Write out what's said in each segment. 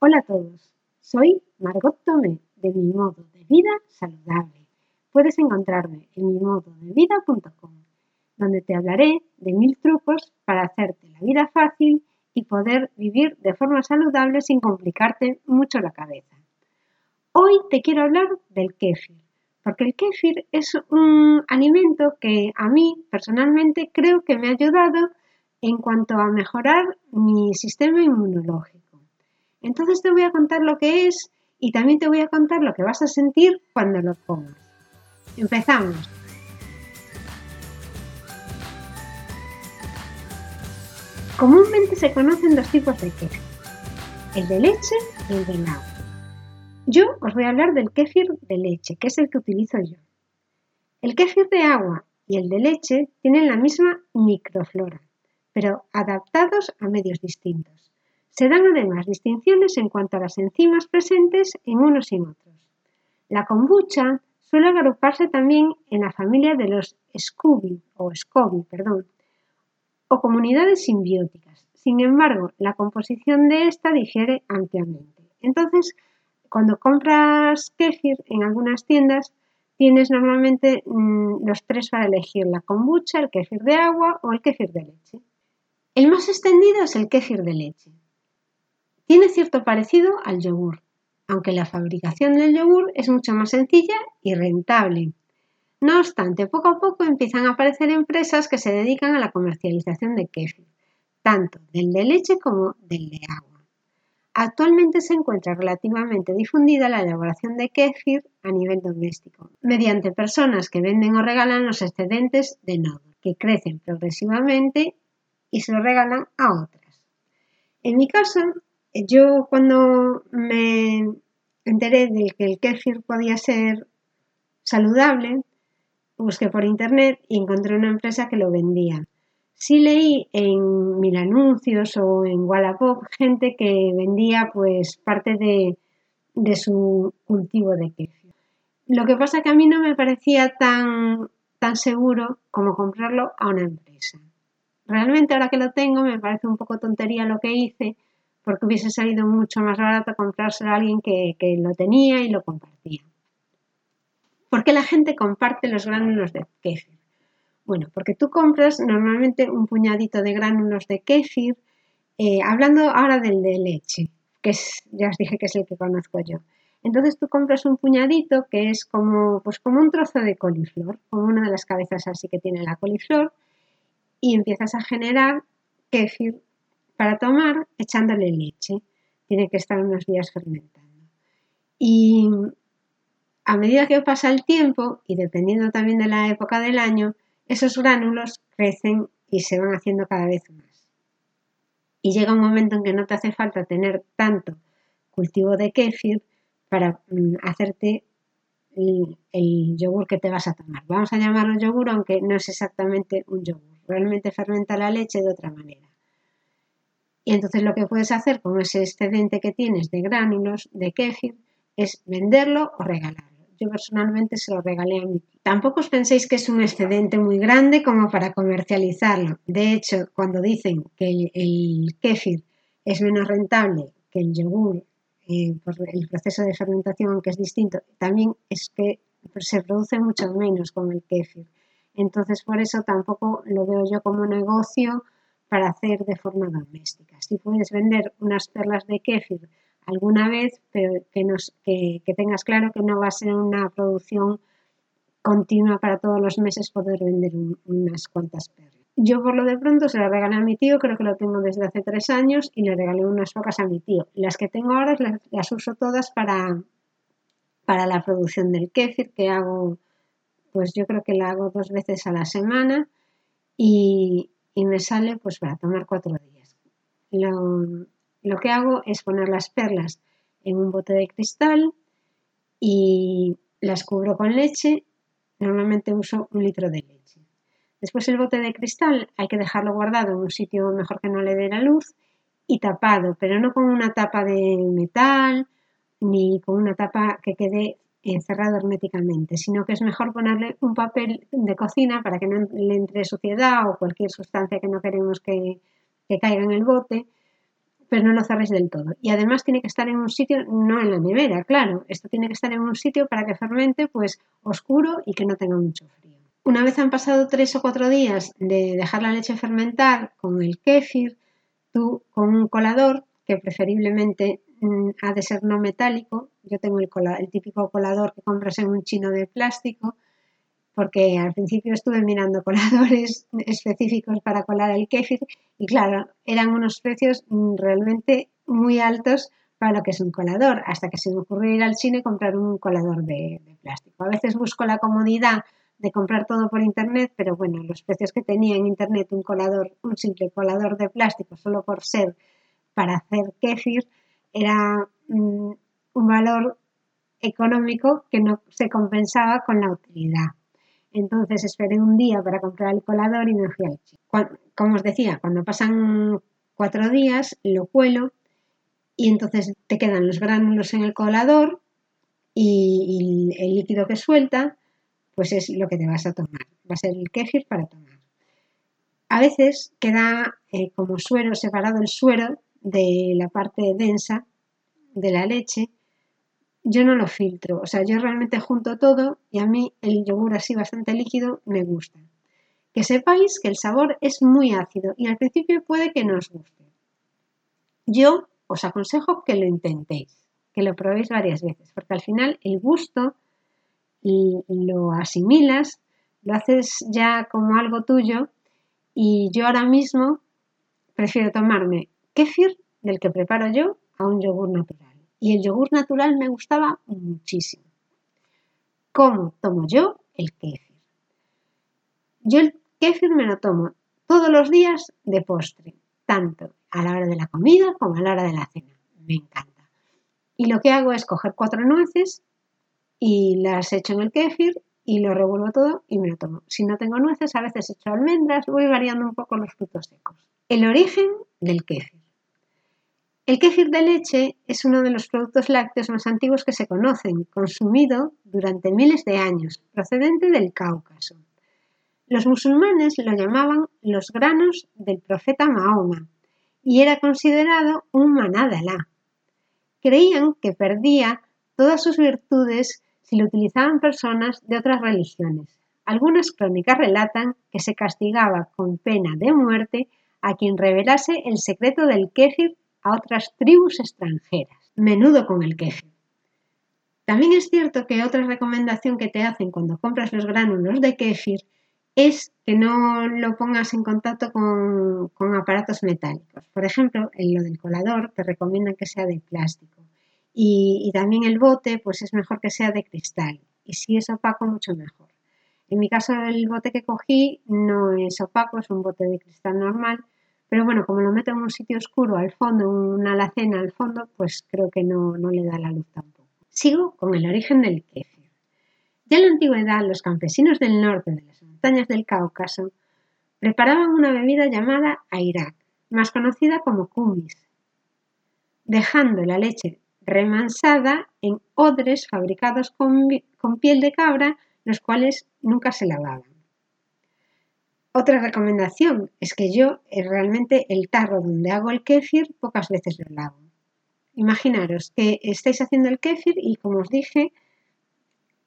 Hola a todos, soy Margot Tomé de Mi Modo de Vida Saludable. Puedes encontrarme en mimododevida.com, donde te hablaré de mil trucos para hacerte la vida fácil y poder vivir de forma saludable sin complicarte mucho la cabeza. Hoy te quiero hablar del kéfir, porque el kéfir es un alimento que a mí personalmente creo que me ha ayudado en cuanto a mejorar mi sistema inmunológico. Entonces te voy a contar lo que es y también te voy a contar lo que vas a sentir cuando lo comas. Empezamos. Comúnmente se conocen dos tipos de kéfir, el de leche y el de agua. Yo os voy a hablar del kéfir de leche, que es el que utilizo yo. El kéfir de agua y el de leche tienen la misma microflora, pero adaptados a medios distintos. Se dan además distinciones en cuanto a las enzimas presentes en unos y en otros. La kombucha suele agruparse también en la familia de los SCOBY o SCOBY, perdón, o comunidades simbióticas. Sin embargo, la composición de esta difiere ampliamente. Entonces, cuando compras kefir en algunas tiendas, tienes normalmente mmm, los tres para elegir, la kombucha, el kefir de agua o el kefir de leche. El más extendido es el kéfir de leche. Tiene cierto parecido al yogur, aunque la fabricación del yogur es mucho más sencilla y rentable. No obstante, poco a poco empiezan a aparecer empresas que se dedican a la comercialización de kéfir, tanto del de leche como del de agua. Actualmente se encuentra relativamente difundida la elaboración de kéfir a nivel doméstico, mediante personas que venden o regalan los excedentes de nodo, que crecen progresivamente y se lo regalan a otras. En mi caso, yo cuando me enteré de que el kéfir podía ser saludable, busqué por internet y encontré una empresa que lo vendía. Sí leí en mil anuncios o en Wallapop gente que vendía pues parte de, su cultivo de kéfir. Lo que pasa que a mí no me parecía tan, tan seguro como comprarlo a una empresa. Realmente ahora que lo tengo me parece un poco tontería lo que hice porque hubiese salido mucho más barato comprárselo a alguien que, lo tenía y lo compartía. ¿Por qué la gente comparte los gránulos de kéfir? Bueno, porque tú compras normalmente un puñadito de gránulos de kéfir, eh, hablando ahora del de leche, que es, ya os dije que es el que conozco yo. Entonces tú compras un puñadito que es como, pues como un trozo de coliflor, como una de las cabezas así que tiene la coliflor, y empiezas a generar kéfir para tomar echándole leche. Tiene que estar unos días fermentando. Y a medida que pasa el tiempo y dependiendo también de la época del año, esos gránulos crecen y se van haciendo cada vez más. Y llega un momento en que no te hace falta tener tanto cultivo de kéfir para mm, hacerte el, yogur que te vas a tomar. Vamos a llamarlo yogur, aunque no es exactamente un yogur. Realmente fermenta la leche de otra manera. Y entonces lo que puedes hacer con ese excedente que tienes de gránulos de kéfir es venderlo o regalarlo. Yo personalmente se lo regalé a tío. Tampoco os penséis que es un excedente muy grande como para comercializarlo. De hecho, cuando dicen que el, el kéfir es menos rentable que el yogur eh, por el proceso de fermentación, aunque es distinto, también es que se produce mucho menos con el kéfir. Entonces, por eso tampoco lo veo yo como negocio para hacer de forma doméstica. Si puedes vender unas perlas de kéfir alguna vez, pero que, nos, que, tengas claro que no va a ser una producción continua para todos los meses poder vender un, unas cuantas perlas. Yo por lo de pronto se la regalé a mi tío, creo que lo tengo desde hace tres años y le regalé unas pocas a mi tío. Las que tengo ahora las, las uso todas para, para la producción del kéfir, que hago, pues yo creo que la hago dos veces a la semana y, y me sale pues para tomar cuatro días. Lo, lo que hago es poner las perlas en un bote de cristal y las cubro con leche. Normalmente uso un litro de leche Después el bote de cristal hay que dejarlo guardado en un sitio mejor que no le dé la luz y tapado, pero no con una tapa de metal ni con una tapa que quede encerrado herméticamente, sino que es mejor ponerle un papel de cocina para que no le entre suciedad o cualquier sustancia que no queremos que, que caiga en el bote, pero no lo cerréis del todo. Y además tiene que estar en un sitio, no en la nevera, claro, esto tiene que estar en un sitio para que fermente pues oscuro y que no tenga mucho frío. Una vez han pasado tres o cuatro días de dejar la leche fermentar con el kéfir, tú con un colador, que preferiblemente ha de ser no metálico, yo tengo el, el típico colador que compras en un chino de plástico, porque al principio estuve mirando coladores específicos para colar el kéfir y claro, eran unos precios mm, realmente muy altos para lo que es un colador, hasta que se me ocurrió ir al cine y comprar un colador de, plástico. A veces busco la comodidad de comprar todo por internet, pero bueno, los precios que tenía en internet un colador, un simple colador de plástico, solo por ser para hacer kéfir, era mm, un valor económico que no se compensaba con la utilidad. Entonces esperé un día para comprar el colador y me fui al. Como os decía, cuando pasan cuatro días lo cuelo y entonces te quedan los gránulos en el colador y, el líquido que suelta pues es lo que te vas a tomar. Va a ser el kéfir para tomar. A veces queda eh, como suero separado el suero de la parte densa de la leche yo no lo filtro, o sea, yo realmente junto todo y a mí el yogur así bastante líquido me gusta. Que sepáis que el sabor es muy ácido y al principio puede que no os guste. Yo os aconsejo que lo intentéis, que lo probéis varias veces, porque al final el gusto lo asimilas, lo haces ya como algo tuyo y yo ahora mismo prefiero tomarme kéfir del que preparo yo a un yogur natural y el yogur natural me gustaba muchísimo. ¿Cómo tomo yo el kéfir? Yo el kéfir me lo tomo todos los días de postre, tanto a la hora de la comida como a la hora de la cena. Me encanta. Y lo que hago es coger cuatro nueces y las echo en el kéfir y lo revuelvo todo y me lo tomo. Si no tengo nueces, a veces echo almendras, voy variando un poco los frutos secos. El origen del kéfir. El kéfir de leche es uno de los productos lácteos más antiguos que se conocen, consumido durante miles de años, procedente del Cáucaso. Los musulmanes lo llamaban los granos del profeta Mahoma y era considerado un maná de Alá. Creían que perdía todas sus virtudes si lo utilizaban personas de otras religiones. Algunas crónicas relatan que se castigaba con pena de muerte a quien revelase el secreto del kéfir a otras tribus extranjeras. Menudo con el kéfir. También es cierto que otra recomendación que te hacen cuando compras los gránulos de kéfir es que no lo pongas en contacto con, aparatos metálicos. Por ejemplo, en lo del colador te recomiendan que sea de plástico. Y, también el bote, pues es mejor que sea de cristal. Y si es opaco, mucho mejor. En mi caso, el bote que cogí no es opaco, es un bote de cristal normal pero bueno, como lo meto en un sitio oscuro al fondo, en una alacena al fondo, pues creo que no, no le da la luz tampoco. Sigo con el origen del kéfir. Ya en la antigüedad, los campesinos del norte de las montañas del Cáucaso preparaban una bebida llamada airak, más conocida como kumis, dejando la leche remansada en odres fabricados con, con piel de cabra, los cuales nunca se lavaban. Otra recomendación es que yo eh, realmente el tarro donde hago el kéfir pocas veces lo lavo. Imaginaros que estáis haciendo el kéfir y como os dije,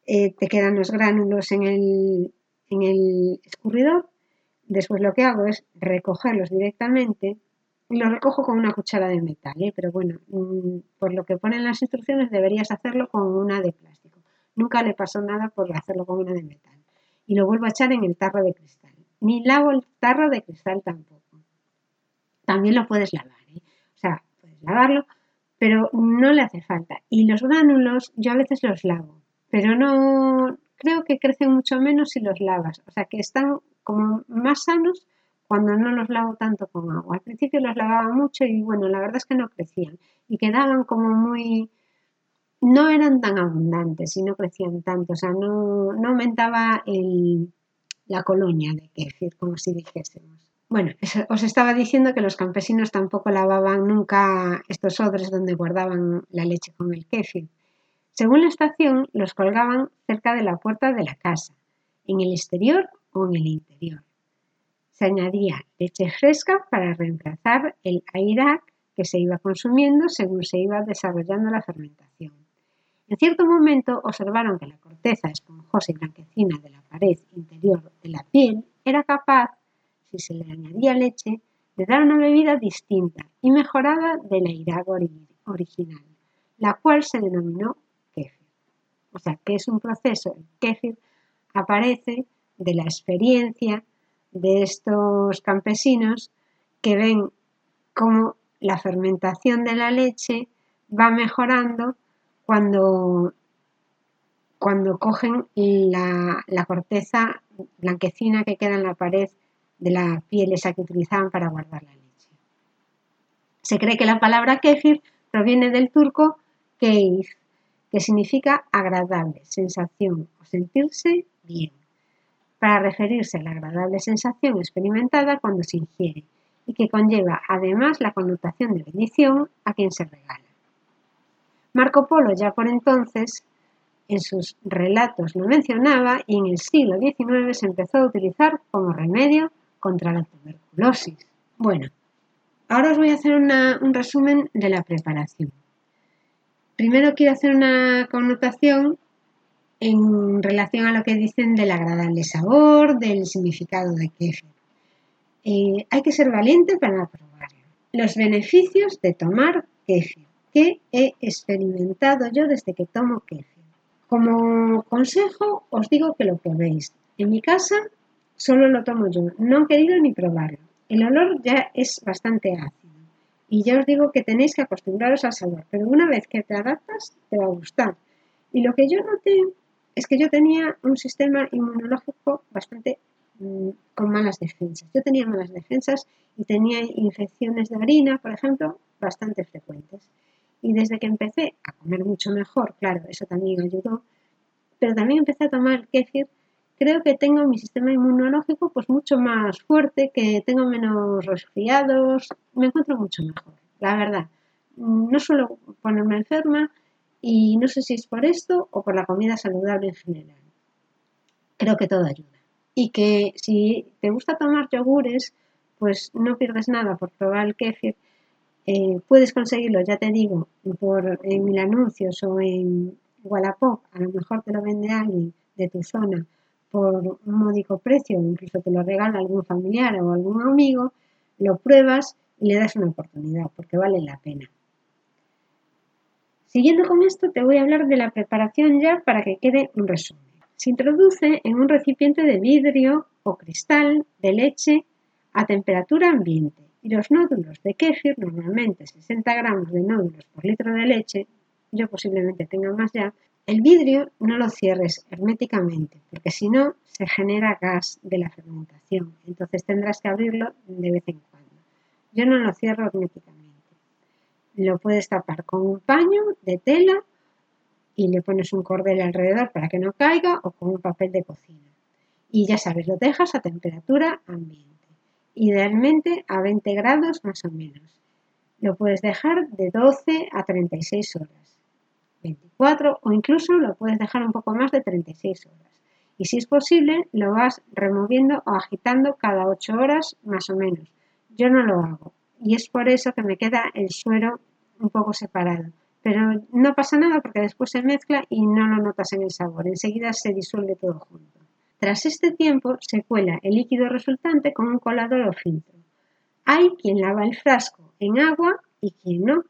eh, te quedan los gránulos en el, en el escurridor. Después lo que hago es recogerlos directamente y los recojo con una cuchara de metal, ¿eh? pero bueno, mm, por lo que ponen las instrucciones deberías hacerlo con una de plástico. Nunca le pasó nada por hacerlo con una de metal. Y lo vuelvo a echar en el tarro de cristal ni lavo el tarro de cristal tampoco. También lo puedes lavar, ¿eh? o sea, puedes lavarlo, pero no le hace falta. Y los gránulos yo a veces los lavo, pero no creo que crecen mucho menos si los lavas. O sea, que están como más sanos cuando no los lavo tanto con agua. Al principio los lavaba mucho y bueno, la verdad es que no crecían y quedaban como muy no eran tan abundantes y no crecían tanto, o sea, no, no aumentaba el, la colonia de kéfir, como si dijésemos. Bueno, os estaba diciendo que los campesinos tampoco lavaban nunca estos odres donde guardaban la leche con el kéfir. Según la estación, los colgaban cerca de la puerta de la casa, en el exterior o en el interior. Se añadía leche fresca para reemplazar el airak que se iba consumiendo según se iba desarrollando la fermentación. En cierto momento observaron que la corteza esponjosa y blanquecina de la pared interior de la piel era capaz, si se le añadía leche, de dar una bebida distinta y mejorada de la irago original, la cual se denominó kéfir. O sea, que es un proceso, el kéfir aparece de la experiencia de estos campesinos que ven cómo la fermentación de la leche va mejorando cuando, cogen la, la, corteza blanquecina que queda en la pared de la piel esa que utilizaban para guardar la leche. Se cree que la palabra kéfir proviene del turco keif, que significa agradable, sensación o sentirse bien, para referirse a la agradable sensación experimentada cuando se ingiere y que conlleva además la connotación de bendición a quien se regala. Marco Polo ya por entonces en sus relatos lo mencionaba y en el siglo XIX se empezó a utilizar como remedio contra la tuberculosis. Bueno, ahora os voy a hacer un resumen de la preparación. Primero quiero hacer una connotación en relación a lo que dicen del agradable sabor, del significado de kéfir. Eh, hay que ser valiente para probarlo. Los beneficios de tomar kéfir que he experimentado yo desde que tomo kéfir. Como consejo os digo que lo probéis. En mi casa solo lo tomo yo, no he querido ni probarlo. El olor ya es bastante ácido y ya os digo que tenéis que acostumbraros al sabor, pero una vez que te adaptas te va a gustar. Y lo que yo noté es que yo tenía un sistema inmunológico bastante mm, con malas defensas. Yo tenía malas defensas y tenía infecciones de orina, por ejemplo, bastante frecuentes. Y desde que empecé a comer mucho mejor, claro, eso también ayudó, pero también empecé a tomar kéfir, creo que tengo mi sistema inmunológico pues mucho más fuerte, que tengo menos resfriados, me encuentro mucho mejor, la verdad. No suelo ponerme enferma y no sé si es por esto o por la comida saludable en general. Creo que todo ayuda. Y que si te gusta tomar yogures, pues no pierdes nada por probar el kéfir eh, puedes conseguirlo, ya te digo, por, en mil anuncios o en Wallapop, a lo mejor te lo vende alguien de tu zona por un módico precio, incluso te lo regala algún familiar o algún amigo, lo pruebas y le das una oportunidad, porque vale la pena. Siguiendo con esto, te voy a hablar de la preparación ya para que quede un resumen. Se introduce en un recipiente de vidrio o cristal de leche a temperatura ambiente y los nódulos de kéfir, normalmente 60 gramos de nódulos por litro de leche, yo posiblemente tenga más ya, el vidrio no lo cierres herméticamente, porque si no se genera gas de la fermentación, entonces tendrás que abrirlo de vez en cuando. Yo no lo cierro herméticamente. Lo puedes tapar con un paño de tela y le pones un cordel alrededor para que no caiga o con un papel de cocina. Y ya sabes, lo dejas a temperatura ambiente idealmente a 20 grados más o menos. Lo puedes dejar de 12 a 36 horas, 24 o incluso lo puedes dejar un poco más de 36 horas. Y si es posible, lo vas removiendo o agitando cada 8 horas más o menos. Yo no lo hago y es por eso que me queda el suero un poco separado. Pero no pasa nada porque después se mezcla y no lo notas en el sabor. Enseguida se disuelve todo junto. Tras este tiempo se cuela el líquido resultante con un colador o filtro. Hay quien lava el frasco en agua y quien no.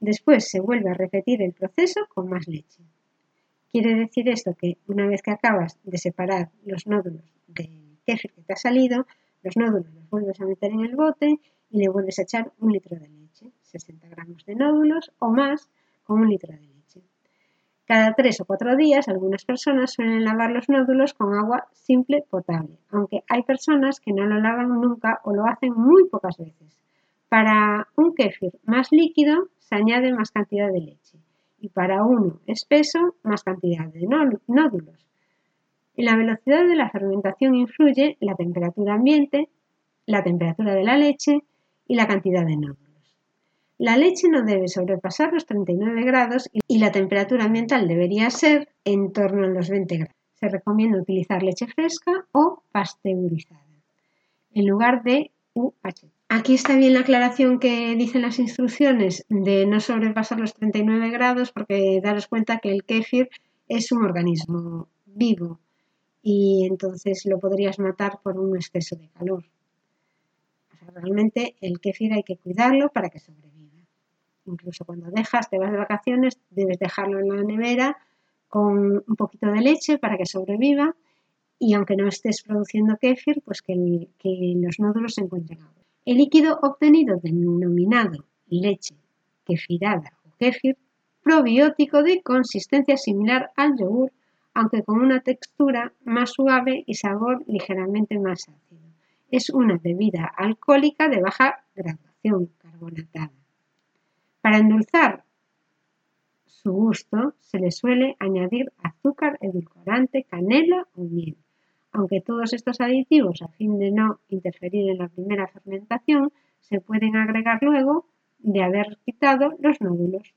Después se vuelve a repetir el proceso con más leche. Quiere decir esto que una vez que acabas de separar los nódulos del kéfir que te ha salido, los nódulos los vuelves a meter en el bote y le vuelves a echar un litro de leche, 60 gramos de nódulos o más con un litro de leche. Cada tres o cuatro días, algunas personas suelen lavar los nódulos con agua simple potable, aunque hay personas que no lo lavan nunca o lo hacen muy pocas veces. Para un kéfir más líquido se añade más cantidad de leche y para uno espeso más cantidad de nódulos. En la velocidad de la fermentación influye la temperatura ambiente, la temperatura de la leche y la cantidad de nódulos. La leche no debe sobrepasar los 39 grados y la temperatura ambiental debería ser en torno a los 20 grados. Se recomienda utilizar leche fresca o pasteurizada en lugar de UHT. Aquí está bien la aclaración que dicen las instrucciones de no sobrepasar los 39 grados porque daros cuenta que el kéfir es un organismo vivo y entonces lo podrías matar por un exceso de calor. realmente el kéfir hay que cuidarlo para que sobreviva. Incluso cuando dejas, te vas de vacaciones, debes dejarlo en la nevera con un poquito de leche para que sobreviva y aunque no estés produciendo kéfir, pues que, los nódulos se encuentren agua. El líquido obtenido denominado leche kefirada o kefir, probiótico de consistencia similar al yogur, aunque con una textura más suave y sabor ligeramente más ácido. Es una bebida alcohólica de baja graduación carbonatada. Para endulzar su gusto se le suele añadir azúcar, edulcorante, canela o miel aunque todos estos aditivos, a fin de no interferir en la primera fermentación, se pueden agregar luego de haber quitado los nódulos.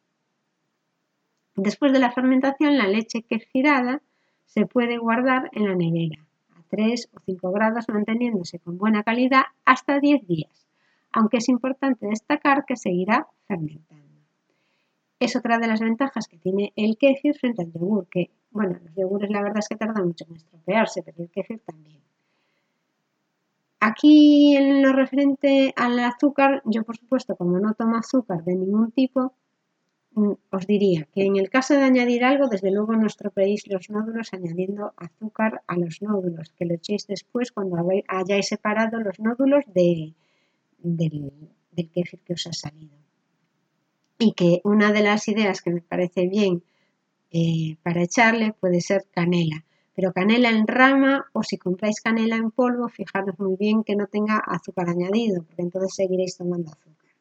Después de la fermentación, la leche kefirada se puede guardar en la nevera a 3 o 5 grados manteniéndose con buena calidad hasta 10 días, aunque es importante destacar que seguirá fermentando. Es otra de las ventajas que tiene el kefir frente al yogur, que bueno, los yogures la verdad es que tardan mucho en estropearse, pero el kéfir también. Aquí en lo referente al azúcar, yo por supuesto como no tomo azúcar de ningún tipo, mm, os diría que en el caso de añadir algo, desde luego no estropeéis los nódulos añadiendo azúcar a los nódulos, que lo echéis después cuando hayáis separado los nódulos del, del kéfir que os ha salido. Y que una de las ideas que me parece bien eh, para echarle puede ser canela, pero canela en rama o si compráis canela en polvo, fijaros muy bien que no tenga azúcar añadido, porque entonces seguiréis tomando azúcar.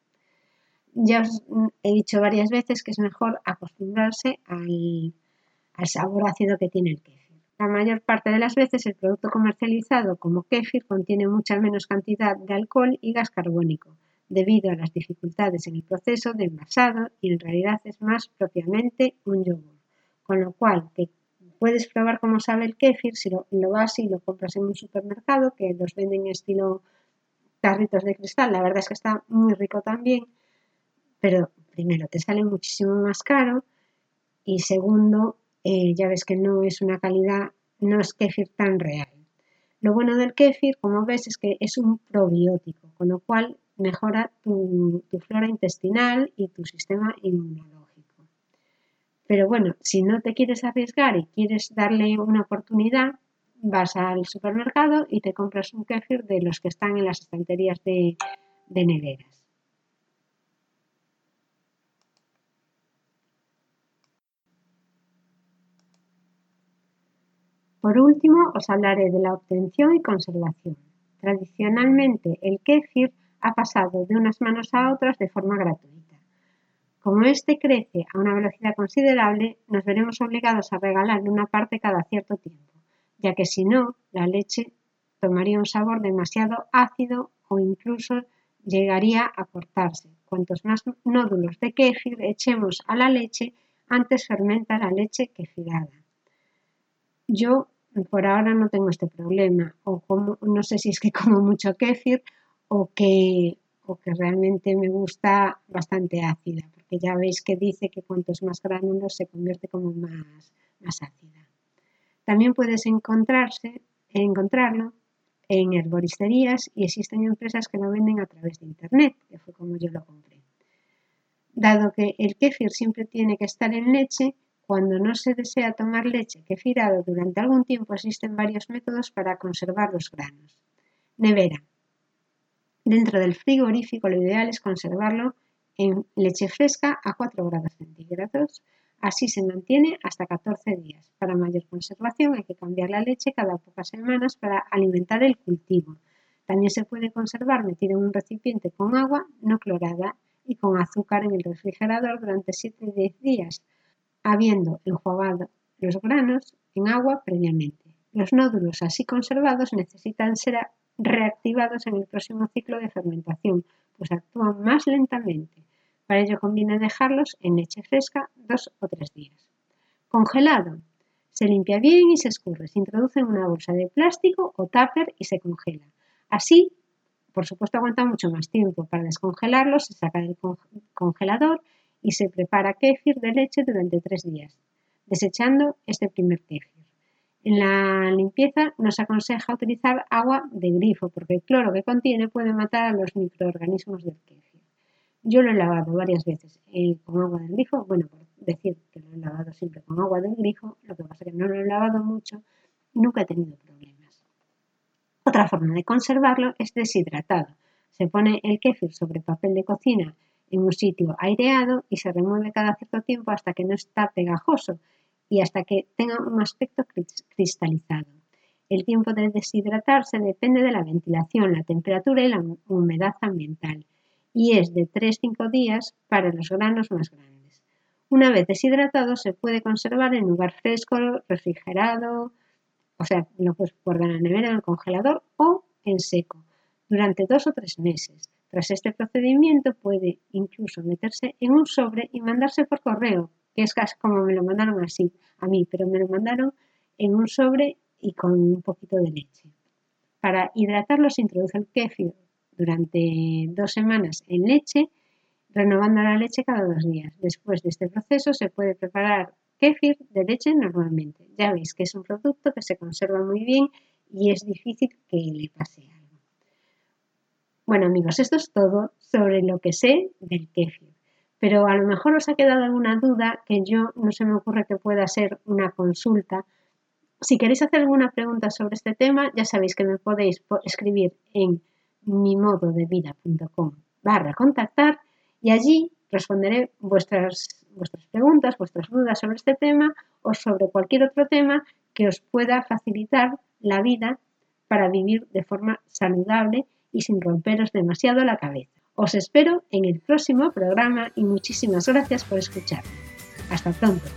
Ya os he dicho varias veces que es mejor acostumbrarse al, al sabor ácido que tiene el kéfir. La mayor parte de las veces el producto comercializado como kéfir contiene mucha menos cantidad de alcohol y gas carbónico, debido a las dificultades en el proceso de envasado y en realidad es más propiamente un yogur. Con lo cual, que puedes probar cómo sabe el kéfir si lo, vas y lo compras en un supermercado, que los venden en estilo tarritos de cristal. La verdad es que está muy rico también, pero primero te sale muchísimo más caro y segundo, eh, ya ves que no es una calidad, no es kéfir tan real. Lo bueno del kéfir, como ves, es que es un probiótico, con lo cual mejora tu flora intestinal y tu sistema inmunológico. Pero bueno, si no te quieres arriesgar y quieres darle una oportunidad, vas al supermercado y te compras un kéfir de los que están en las estanterías de, neveras. Por último, os hablaré de la obtención y conservación. Tradicionalmente, el kéfir ha pasado de unas manos a otras de forma gratuita. Como éste crece a una velocidad considerable, nos veremos obligados a regalarle una parte cada cierto tiempo, ya que si no, la leche tomaría un sabor demasiado ácido o incluso llegaría a cortarse. Cuantos más nódulos de kéfir echemos a la leche, antes fermenta la leche kefirada. Yo por ahora no tengo este problema, no sé si es que como mucho kéfir o que, o que realmente me gusta bastante ácida, que ya veis que dice que cuantos más gránulos se convierte como más, más ácida. También puedes encontrarse, encontrarlo en herboristerías y existen empresas que lo venden a través de internet, que fue como yo lo compré. Dado que el kéfir siempre tiene que estar en leche, cuando no se desea tomar leche kefirado durante algún tiempo existen varios métodos para conservar los granos. Nevera. Dentro del frigorífico lo ideal es conservarlo en leche fresca a 4 grados centígrados. Así se mantiene hasta 14 días. Para mayor conservación hay que cambiar la leche cada pocas semanas para alimentar el cultivo. También se puede conservar metido en un recipiente con agua no clorada y con azúcar en el refrigerador durante 7 10 días, habiendo enjuagado los granos en agua previamente. Los nódulos así conservados necesitan ser reactivados en el próximo ciclo de fermentación, pues actúan más lentamente. Para ello conviene dejarlos en leche fresca dos o tres días. Congelado. Se limpia bien y se escurre. Se introduce en una bolsa de plástico o tupper y se congela. Así, por supuesto aguanta mucho más tiempo. Para descongelarlo se saca del congelador y se prepara kéfir de leche durante tres días, desechando este primer kéfir. En la limpieza nos aconseja utilizar agua de grifo porque el cloro que contiene puede matar a los microorganismos del kéfir. Yo lo he lavado varias veces eh, con agua de grifo, bueno, por decir que lo he lavado siempre con agua del grifo, lo que pasa es que no lo he lavado mucho y nunca he tenido problemas. Otra forma de conservarlo es deshidratado. Se pone el kéfir sobre papel de cocina en un sitio aireado y se remueve cada cierto tiempo hasta que no está pegajoso y hasta que tenga un aspecto cristalizado. El tiempo de deshidratarse depende de la ventilación, la temperatura y la humedad ambiental y es de 3-5 días para los granos más grandes. Una vez deshidratado se puede conservar en lugar fresco, refrigerado, o sea, lo puedes guardar en la nevera, en el congelador o en seco durante dos o tres meses. Tras este procedimiento puede incluso meterse en un sobre y mandarse por correo que es casi como me lo mandaron así a mí, pero me lo mandaron en un sobre y con un poquito de leche. Para hidratarlo se introduce el kéfir durante dos semanas en leche, renovando la leche cada dos días. Después de este proceso se puede preparar kéfir de leche normalmente. Ya veis que es un producto que se conserva muy bien y es difícil que le pase. Bueno amigos, esto es todo sobre lo que sé del kéfir pero a lo mejor os ha quedado alguna duda que yo no se me ocurre que pueda ser una consulta. Si queréis hacer alguna pregunta sobre este tema, ya sabéis que me podéis escribir en mimododevida.com barra contactar y allí responderé vuestras, vuestras preguntas, vuestras dudas sobre este tema o sobre cualquier otro tema que os pueda facilitar la vida para vivir de forma saludable y sin romperos demasiado la cabeza. Os espero en el próximo programa y muchísimas gracias por escuchar. Hasta pronto.